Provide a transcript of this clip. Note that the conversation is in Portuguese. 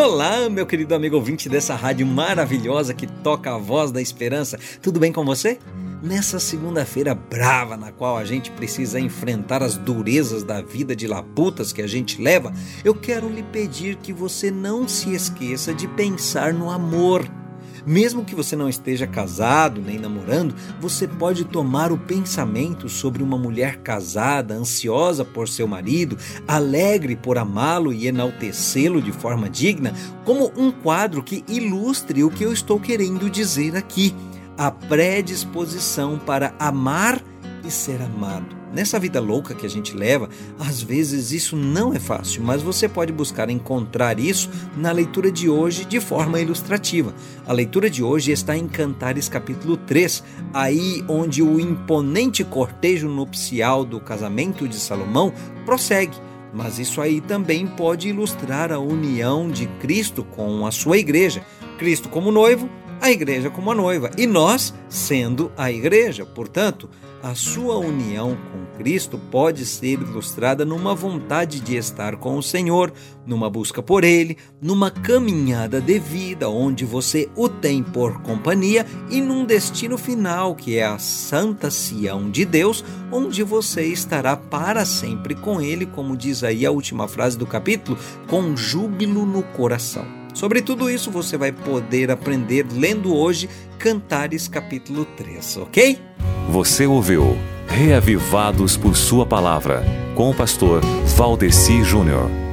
Olá, meu querido amigo ouvinte dessa rádio maravilhosa que toca a voz da esperança. Tudo bem com você? Nessa segunda-feira brava, na qual a gente precisa enfrentar as durezas da vida de laputas que a gente leva, eu quero lhe pedir que você não se esqueça de pensar no amor. Mesmo que você não esteja casado nem namorando, você pode tomar o pensamento sobre uma mulher casada, ansiosa por seu marido, alegre por amá-lo e enaltecê-lo de forma digna, como um quadro que ilustre o que eu estou querendo dizer aqui a predisposição para amar e ser amado. Nessa vida louca que a gente leva, às vezes isso não é fácil, mas você pode buscar encontrar isso na leitura de hoje de forma ilustrativa. A leitura de hoje está em Cantares capítulo 3, aí onde o imponente cortejo nupcial do casamento de Salomão prossegue. Mas isso aí também pode ilustrar a união de Cristo com a sua igreja. Cristo como noivo, a igreja como a noiva e nós sendo a igreja. Portanto, a sua união com Cristo pode ser ilustrada numa vontade de estar com o Senhor, numa busca por Ele, numa caminhada de vida onde você o tem por companhia e num destino final que é a Santa Sião de Deus, onde você estará para sempre com Ele, como diz aí a última frase do capítulo, com júbilo no coração. Sobre tudo isso você vai poder aprender lendo hoje Cantares capítulo 3, ok? Você ouviu Reavivados por Sua Palavra, com o pastor Valdeci Júnior.